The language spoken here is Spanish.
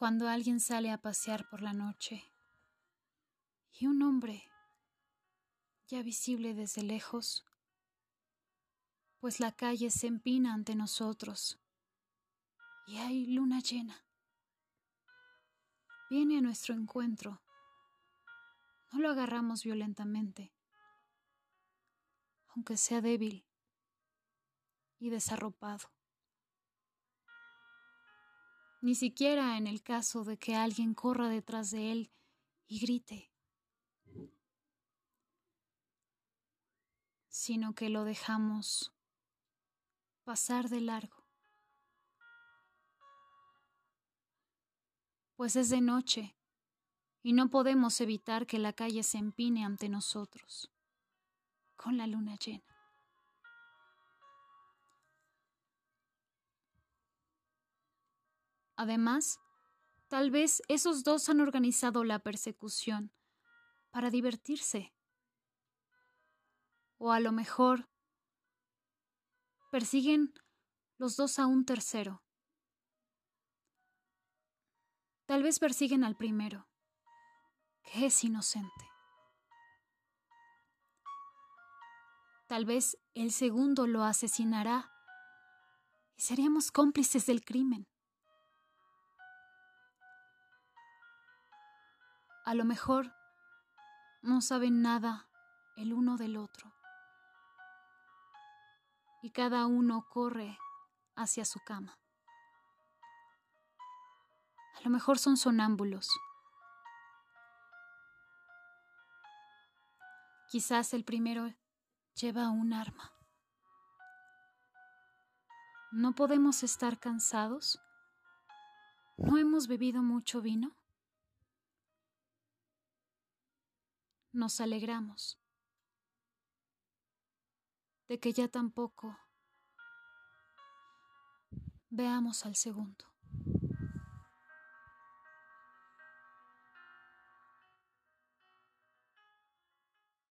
cuando alguien sale a pasear por la noche y un hombre, ya visible desde lejos, pues la calle se empina ante nosotros y hay luna llena. Viene a nuestro encuentro. No lo agarramos violentamente, aunque sea débil y desarropado. Ni siquiera en el caso de que alguien corra detrás de él y grite. sino que lo dejamos pasar de largo. Pues es de noche y no podemos evitar que la calle se empine ante nosotros con la luna llena. Además, tal vez esos dos han organizado la persecución para divertirse. O a lo mejor persiguen los dos a un tercero. Tal vez persiguen al primero, que es inocente. Tal vez el segundo lo asesinará y seríamos cómplices del crimen. A lo mejor no saben nada el uno del otro y cada uno corre hacia su cama. A lo mejor son sonámbulos. Quizás el primero lleva un arma. ¿No podemos estar cansados? ¿No hemos bebido mucho vino? Nos alegramos de que ya tampoco veamos al segundo.